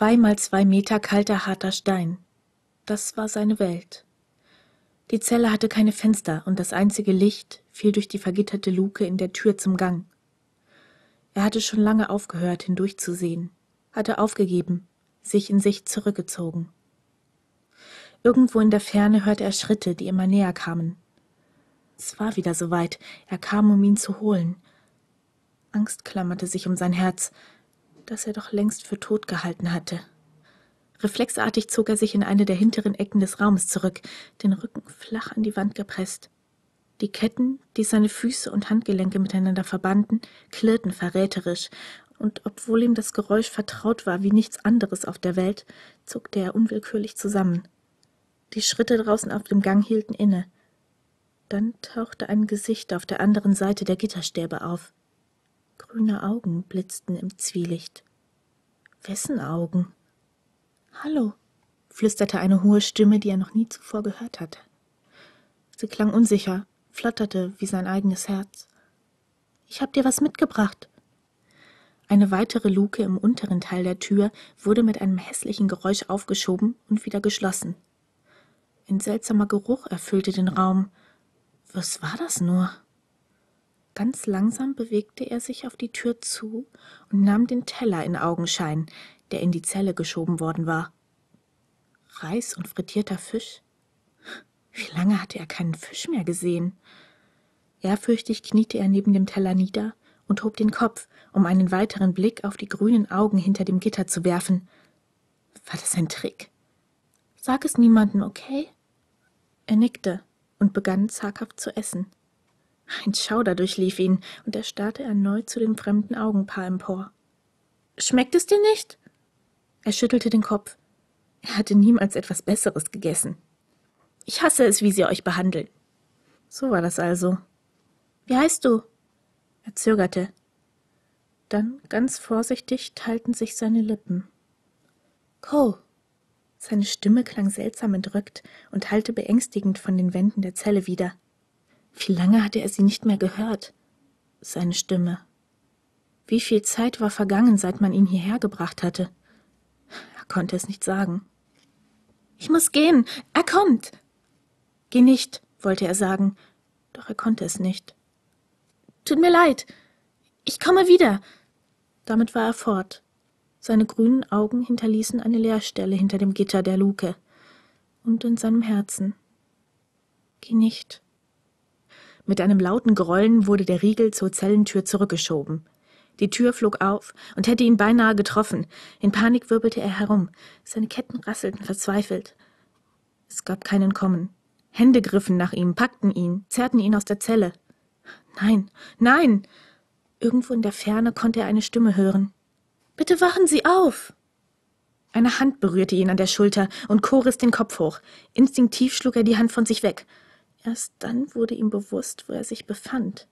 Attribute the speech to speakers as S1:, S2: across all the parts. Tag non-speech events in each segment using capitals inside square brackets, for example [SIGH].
S1: Zwei mal zwei Meter kalter, harter Stein. Das war seine Welt. Die Zelle hatte keine Fenster und das einzige Licht fiel durch die vergitterte Luke in der Tür zum Gang. Er hatte schon lange aufgehört, hindurchzusehen, hatte aufgegeben, sich in sich zurückgezogen. Irgendwo in der Ferne hörte er Schritte, die immer näher kamen. Es war wieder soweit, er kam, um ihn zu holen. Angst klammerte sich um sein Herz, das er doch längst für tot gehalten hatte. Reflexartig zog er sich in eine der hinteren Ecken des Raumes zurück, den Rücken flach an die Wand gepresst. Die Ketten, die seine Füße und Handgelenke miteinander verbanden, klirrten verräterisch, und obwohl ihm das Geräusch vertraut war wie nichts anderes auf der Welt, zuckte er unwillkürlich zusammen. Die Schritte draußen auf dem Gang hielten inne. Dann tauchte ein Gesicht auf der anderen Seite der Gitterstäbe auf. Grüne Augen blitzten im Zwielicht. Wessen Augen? Hallo, flüsterte eine hohe Stimme, die er noch nie zuvor gehört hatte. Sie klang unsicher, flatterte wie sein eigenes Herz. Ich hab dir was mitgebracht. Eine weitere Luke im unteren Teil der Tür wurde mit einem hässlichen Geräusch aufgeschoben und wieder geschlossen. Ein seltsamer Geruch erfüllte den Raum. Was war das nur? Ganz langsam bewegte er sich auf die Tür zu und nahm den Teller in Augenschein, der in die Zelle geschoben worden war. Reis und frittierter Fisch? Wie lange hatte er keinen Fisch mehr gesehen? Ehrfürchtig kniete er neben dem Teller nieder und hob den Kopf, um einen weiteren Blick auf die grünen Augen hinter dem Gitter zu werfen. War das ein Trick? Sag es niemandem, okay? Er nickte und begann zaghaft zu essen. Ein Schauder durchlief ihn, und er starrte erneut zu dem fremden Augenpaar empor. Schmeckt es dir nicht? Er schüttelte den Kopf. Er hatte niemals etwas Besseres gegessen. Ich hasse es, wie sie euch behandeln. So war das also. Wie heißt du? Er zögerte. Dann, ganz vorsichtig, teilten sich seine Lippen. Cole. Seine Stimme klang seltsam entrückt und hallte beängstigend von den Wänden der Zelle wieder. Wie lange hatte er sie nicht mehr gehört? Seine Stimme. Wie viel Zeit war vergangen, seit man ihn hierher gebracht hatte? Er konnte es nicht sagen. Ich muss gehen. Er kommt. Geh nicht, wollte er sagen, doch er konnte es nicht. Tut mir leid. Ich komme wieder. Damit war er fort. Seine grünen Augen hinterließen eine Leerstelle hinter dem Gitter der Luke und in seinem Herzen. Geh nicht. Mit einem lauten Grollen wurde der Riegel zur Zellentür zurückgeschoben. Die Tür flog auf und hätte ihn beinahe getroffen. In Panik wirbelte er herum. Seine Ketten rasselten verzweifelt. Es gab keinen Kommen. Hände griffen nach ihm, packten ihn, zerrten ihn aus der Zelle. Nein, nein! Irgendwo in der Ferne konnte er eine Stimme hören. Bitte wachen Sie auf! Eine Hand berührte ihn an der Schulter und Co riss den Kopf hoch. Instinktiv schlug er die Hand von sich weg. Erst dann wurde ihm bewusst, wo er sich befand.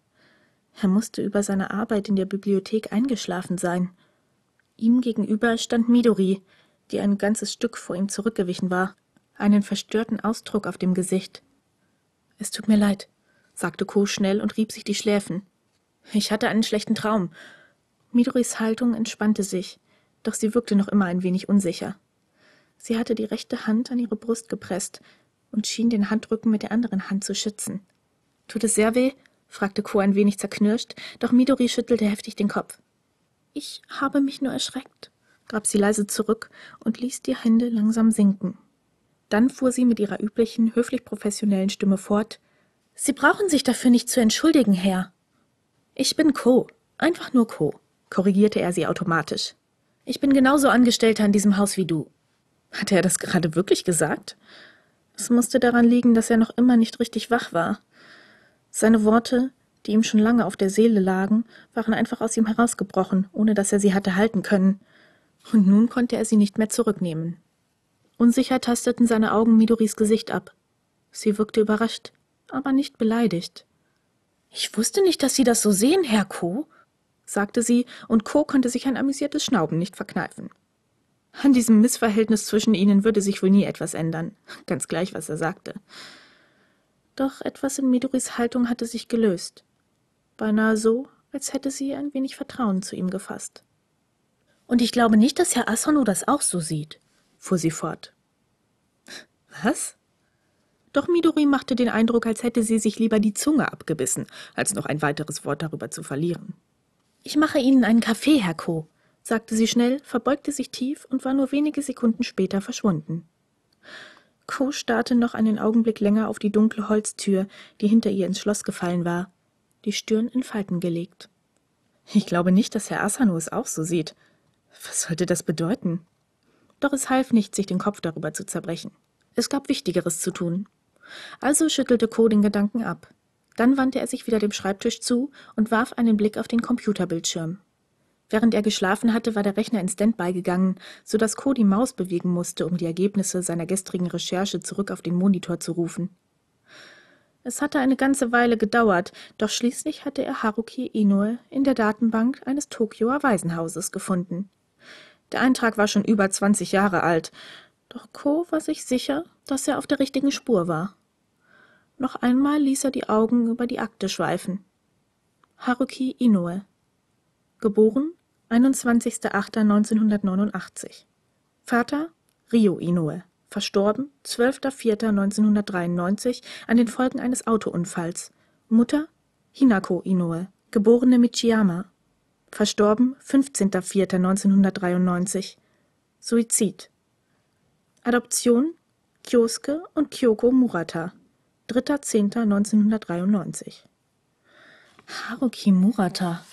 S1: Er musste über seine Arbeit in der Bibliothek eingeschlafen sein. Ihm gegenüber stand Midori, die ein ganzes Stück vor ihm zurückgewichen war, einen verstörten Ausdruck auf dem Gesicht. Es tut mir leid, sagte Co schnell und rieb sich die Schläfen. Ich hatte einen schlechten Traum. Midoris Haltung entspannte sich, doch sie wirkte noch immer ein wenig unsicher. Sie hatte die rechte Hand an ihre Brust gepresst und schien den Handrücken mit der anderen Hand zu schützen. Tut es sehr weh? fragte Co ein wenig zerknirscht, doch Midori schüttelte heftig den Kopf. Ich habe mich nur erschreckt, gab sie leise zurück und ließ die Hände langsam sinken. Dann fuhr sie mit ihrer üblichen, höflich professionellen Stimme fort Sie brauchen sich dafür nicht zu entschuldigen, Herr. Ich bin Co. Einfach nur Co. korrigierte er sie automatisch. Ich bin genauso Angestellter in diesem Haus wie du. Hatte er das gerade wirklich gesagt? Es musste daran liegen, dass er noch immer nicht richtig wach war. Seine Worte, die ihm schon lange auf der Seele lagen, waren einfach aus ihm herausgebrochen, ohne dass er sie hatte halten können. Und nun konnte er sie nicht mehr zurücknehmen. Unsicher tasteten seine Augen Midoris Gesicht ab. Sie wirkte überrascht aber nicht beleidigt. Ich wusste nicht, dass Sie das so sehen, Herr Co., sagte sie, und Co. konnte sich ein amüsiertes Schnauben nicht verkneifen. An diesem Missverhältnis zwischen ihnen würde sich wohl nie etwas ändern, ganz gleich, was er sagte. Doch etwas in Midoris Haltung hatte sich gelöst. Beinahe so, als hätte sie ein wenig Vertrauen zu ihm gefasst. Und ich glaube nicht, dass Herr Asano das auch so sieht, fuhr sie fort. Was? Doch Midori machte den Eindruck, als hätte sie sich lieber die Zunge abgebissen, als noch ein weiteres Wort darüber zu verlieren. Ich mache Ihnen einen Kaffee, Herr Ko, sagte sie schnell, verbeugte sich tief und war nur wenige Sekunden später verschwunden. Co starrte noch einen Augenblick länger auf die dunkle Holztür, die hinter ihr ins Schloss gefallen war, die Stirn in Falten gelegt. Ich glaube nicht, dass Herr Asano es auch so sieht. Was sollte das bedeuten? Doch es half nicht, sich den Kopf darüber zu zerbrechen. Es gab Wichtigeres zu tun. Also schüttelte Co den Gedanken ab. Dann wandte er sich wieder dem Schreibtisch zu und warf einen Blick auf den Computerbildschirm. Während er geschlafen hatte, war der Rechner in Standby gegangen, so dass Co die Maus bewegen musste, um die Ergebnisse seiner gestrigen Recherche zurück auf den Monitor zu rufen. Es hatte eine ganze Weile gedauert, doch schließlich hatte er Haruki Inoue in der Datenbank eines Tokioer Waisenhauses gefunden. Der Eintrag war schon über 20 Jahre alt, doch Ko war sich sicher, dass er auf der richtigen Spur war. Noch einmal ließ er die Augen über die Akte schweifen. Haruki Inoue. Geboren 21.08.1989. Vater Rio Inoue. Verstorben 12.04.1993 an den Folgen eines Autounfalls. Mutter Hinako Inoue, geborene Michiyama. Verstorben 15.04.1993. Suizid. Adoption Kyosuke und Kyoko Murata. 3.10.1993. Haruki Murata.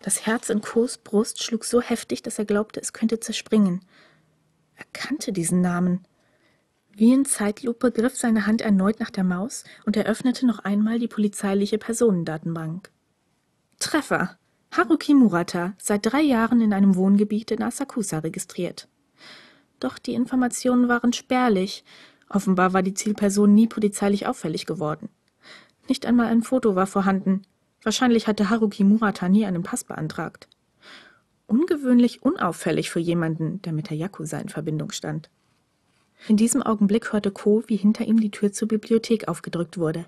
S1: Das Herz in Kos Brust schlug so heftig, dass er glaubte, es könnte zerspringen. Er kannte diesen Namen. Wie in Zeitlupe griff seine Hand erneut nach der Maus und eröffnete noch einmal die polizeiliche Personendatenbank. Treffer. Haruki Murata, seit drei Jahren in einem Wohngebiet in Asakusa registriert. Doch die Informationen waren spärlich. Offenbar war die Zielperson nie polizeilich auffällig geworden. Nicht einmal ein Foto war vorhanden. Wahrscheinlich hatte Haruki Murata nie einen Pass beantragt. Ungewöhnlich unauffällig für jemanden, der mit der Yakuza in Verbindung stand. In diesem Augenblick hörte Ko, wie hinter ihm die Tür zur Bibliothek aufgedrückt wurde.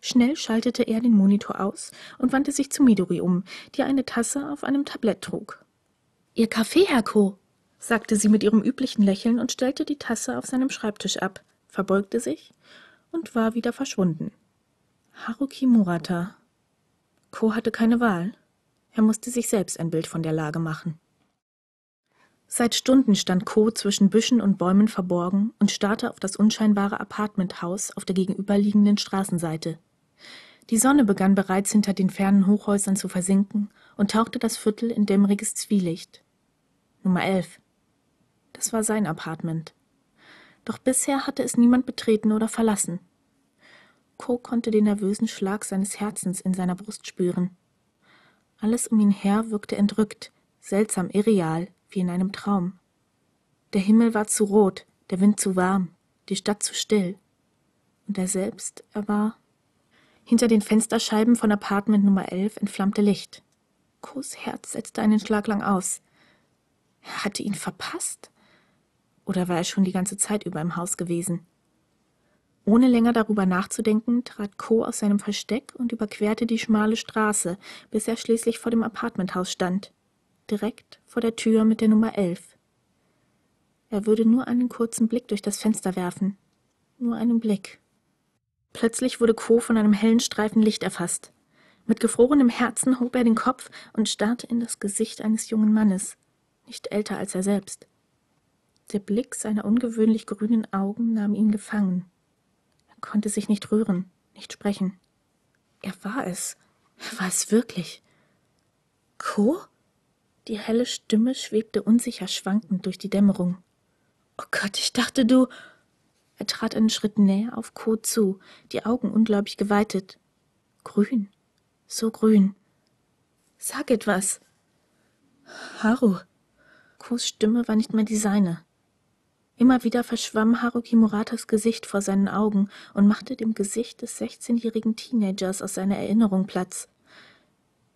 S1: Schnell schaltete er den Monitor aus und wandte sich zu Midori um, die eine Tasse auf einem Tablett trug. Ihr Kaffee, Herr Ko, sagte sie mit ihrem üblichen Lächeln und stellte die Tasse auf seinem Schreibtisch ab, verbeugte sich und war wieder verschwunden. Haruki Murata, Co hatte keine Wahl. Er musste sich selbst ein Bild von der Lage machen. Seit Stunden stand Co zwischen Büschen und Bäumen verborgen und starrte auf das unscheinbare Apartmenthaus auf der gegenüberliegenden Straßenseite. Die Sonne begann bereits hinter den fernen Hochhäusern zu versinken und tauchte das Viertel in dämmeriges Zwielicht. Nummer 11. Das war sein Apartment. Doch bisher hatte es niemand betreten oder verlassen. Co konnte den nervösen Schlag seines Herzens in seiner Brust spüren. Alles um ihn her wirkte entrückt, seltsam irreal, wie in einem Traum. Der Himmel war zu rot, der Wind zu warm, die Stadt zu still. Und er selbst, er war. Hinter den Fensterscheiben von Apartment Nummer 11 entflammte Licht. Kos Herz setzte einen Schlag lang aus. Er hatte ihn verpasst? Oder war er schon die ganze Zeit über im Haus gewesen? Ohne länger darüber nachzudenken, trat Co aus seinem Versteck und überquerte die schmale Straße, bis er schließlich vor dem Apartmenthaus stand, direkt vor der Tür mit der Nummer 11. Er würde nur einen kurzen Blick durch das Fenster werfen, nur einen Blick. Plötzlich wurde Co von einem hellen Streifen Licht erfasst. Mit gefrorenem Herzen hob er den Kopf und starrte in das Gesicht eines jungen Mannes, nicht älter als er selbst. Der Blick seiner ungewöhnlich grünen Augen nahm ihn gefangen konnte sich nicht rühren, nicht sprechen. Er war es. Er war es wirklich. Co? Die helle Stimme schwebte unsicher schwankend durch die Dämmerung. Oh Gott, ich dachte du. Er trat einen Schritt näher auf Co zu, die Augen ungläubig geweitet. Grün. So grün. Sag etwas. Haru. Kos Stimme war nicht mehr die seine. Immer wieder verschwamm Haruki Muratas Gesicht vor seinen Augen und machte dem Gesicht des sechzehnjährigen Teenagers aus seiner Erinnerung Platz.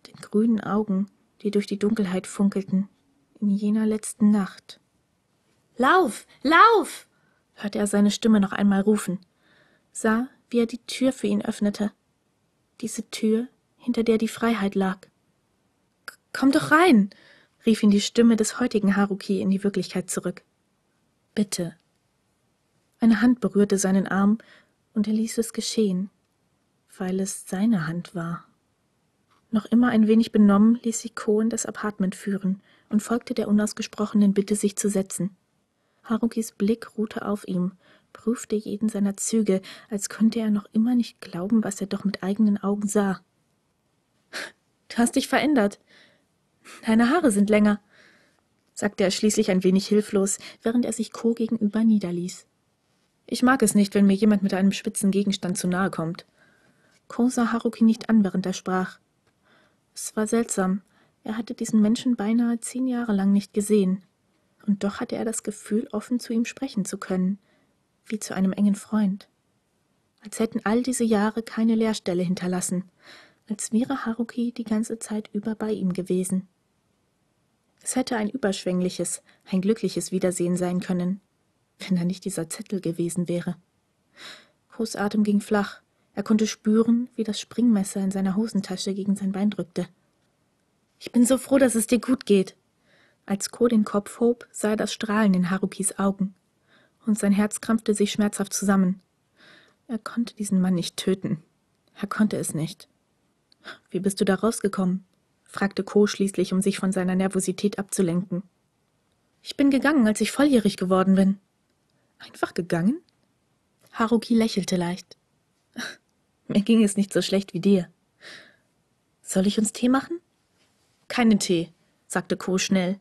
S1: Den grünen Augen, die durch die Dunkelheit funkelten, in jener letzten Nacht. Lauf, lauf! hörte er seine Stimme noch einmal rufen, sah, wie er die Tür für ihn öffnete. Diese Tür, hinter der die Freiheit lag. Komm doch rein, rief ihn die Stimme des heutigen Haruki in die Wirklichkeit zurück. Bitte. Eine Hand berührte seinen Arm, und er ließ es geschehen, weil es seine Hand war. Noch immer ein wenig benommen ließ Ko in das Apartment führen und folgte der unausgesprochenen Bitte, sich zu setzen. Harukis Blick ruhte auf ihm, prüfte jeden seiner Züge, als könnte er noch immer nicht glauben, was er doch mit eigenen Augen sah. Du hast dich verändert. Deine Haare sind länger, sagte er schließlich ein wenig hilflos, während er sich Ko gegenüber niederließ. Ich mag es nicht, wenn mir jemand mit einem spitzen Gegenstand zu nahe kommt. Ko sah Haruki nicht an, während er sprach. Es war seltsam. Er hatte diesen Menschen beinahe zehn Jahre lang nicht gesehen. Und doch hatte er das Gefühl, offen zu ihm sprechen zu können, wie zu einem engen Freund. Als hätten all diese Jahre keine Leerstelle hinterlassen, als wäre Haruki die ganze Zeit über bei ihm gewesen. Es hätte ein überschwängliches, ein glückliches Wiedersehen sein können, wenn da nicht dieser Zettel gewesen wäre. Kos Atem ging flach. Er konnte spüren, wie das Springmesser in seiner Hosentasche gegen sein Bein drückte. Ich bin so froh, dass es dir gut geht. Als Ko den Kopf hob, sah er das Strahlen in Harukis Augen, und sein Herz krampfte sich schmerzhaft zusammen. Er konnte diesen Mann nicht töten. Er konnte es nicht. Wie bist du da rausgekommen? Fragte Ko schließlich, um sich von seiner Nervosität abzulenken. Ich bin gegangen, als ich volljährig geworden bin. Einfach gegangen? Haruki lächelte leicht. [LAUGHS] Mir ging es nicht so schlecht wie dir. Soll ich uns Tee machen? Keinen Tee, sagte Ko schnell.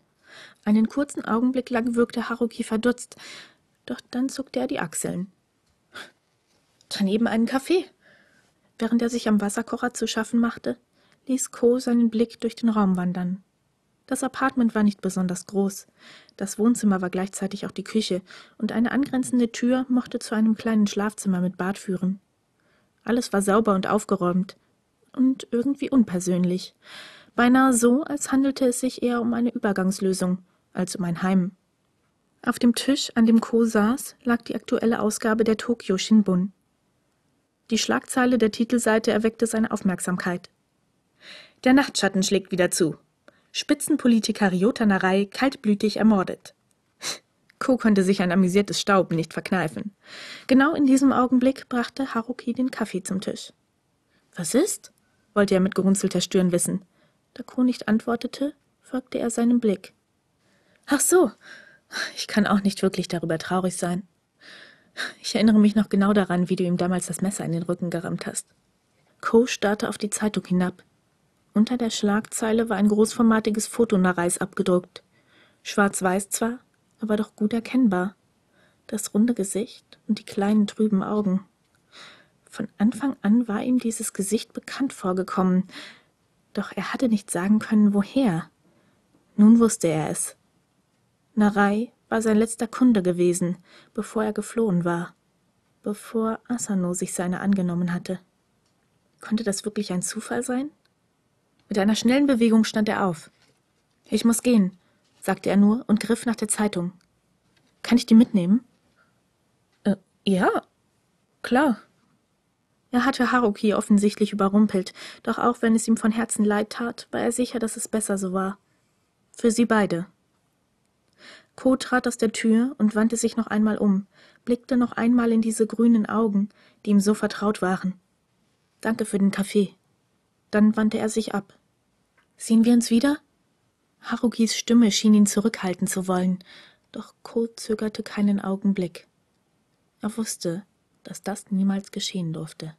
S1: Einen kurzen Augenblick lang wirkte Haruki verdutzt, doch dann zuckte er die Achseln. Daneben einen Kaffee. Während er sich am Wasserkocher zu schaffen machte, ließ Ko seinen Blick durch den Raum wandern. Das Apartment war nicht besonders groß. Das Wohnzimmer war gleichzeitig auch die Küche, und eine angrenzende Tür mochte zu einem kleinen Schlafzimmer mit Bad führen. Alles war sauber und aufgeräumt und irgendwie unpersönlich. Beinahe so, als handelte es sich eher um eine Übergangslösung als um ein Heim. Auf dem Tisch, an dem Ko saß, lag die aktuelle Ausgabe der Tokyo Shinbun. Die Schlagzeile der Titelseite erweckte seine Aufmerksamkeit. Der Nachtschatten schlägt wieder zu. Spitzenpolitiker Ryota Narei kaltblütig ermordet. [LAUGHS] Ko konnte sich ein amüsiertes Stauben nicht verkneifen. Genau in diesem Augenblick brachte Haruki den Kaffee zum Tisch. Was ist? wollte er mit gerunzelter Stirn wissen. Da Ko nicht antwortete, folgte er seinem Blick. Ach so, ich kann auch nicht wirklich darüber traurig sein. Ich erinnere mich noch genau daran, wie du ihm damals das Messer in den Rücken gerammt hast. Ko starrte auf die Zeitung hinab. Unter der Schlagzeile war ein großformatiges Foto Nareis abgedruckt. Schwarz-weiß zwar, aber doch gut erkennbar. Das runde Gesicht und die kleinen trüben Augen. Von Anfang an war ihm dieses Gesicht bekannt vorgekommen, doch er hatte nicht sagen können, woher. Nun wusste er es. Narei war sein letzter Kunde gewesen, bevor er geflohen war, bevor Asano sich seiner angenommen hatte. Konnte das wirklich ein Zufall sein? Mit einer schnellen Bewegung stand er auf. Ich muss gehen, sagte er nur und griff nach der Zeitung. Kann ich die mitnehmen? Äh, ja, klar. Er hatte Haruki offensichtlich überrumpelt, doch auch wenn es ihm von Herzen leid tat, war er sicher, dass es besser so war. Für sie beide. Ko trat aus der Tür und wandte sich noch einmal um, blickte noch einmal in diese grünen Augen, die ihm so vertraut waren. Danke für den Kaffee. Dann wandte er sich ab. Sehen wir uns wieder? Harukis Stimme schien ihn zurückhalten zu wollen, doch Ko zögerte keinen Augenblick. Er wusste, dass das niemals geschehen durfte.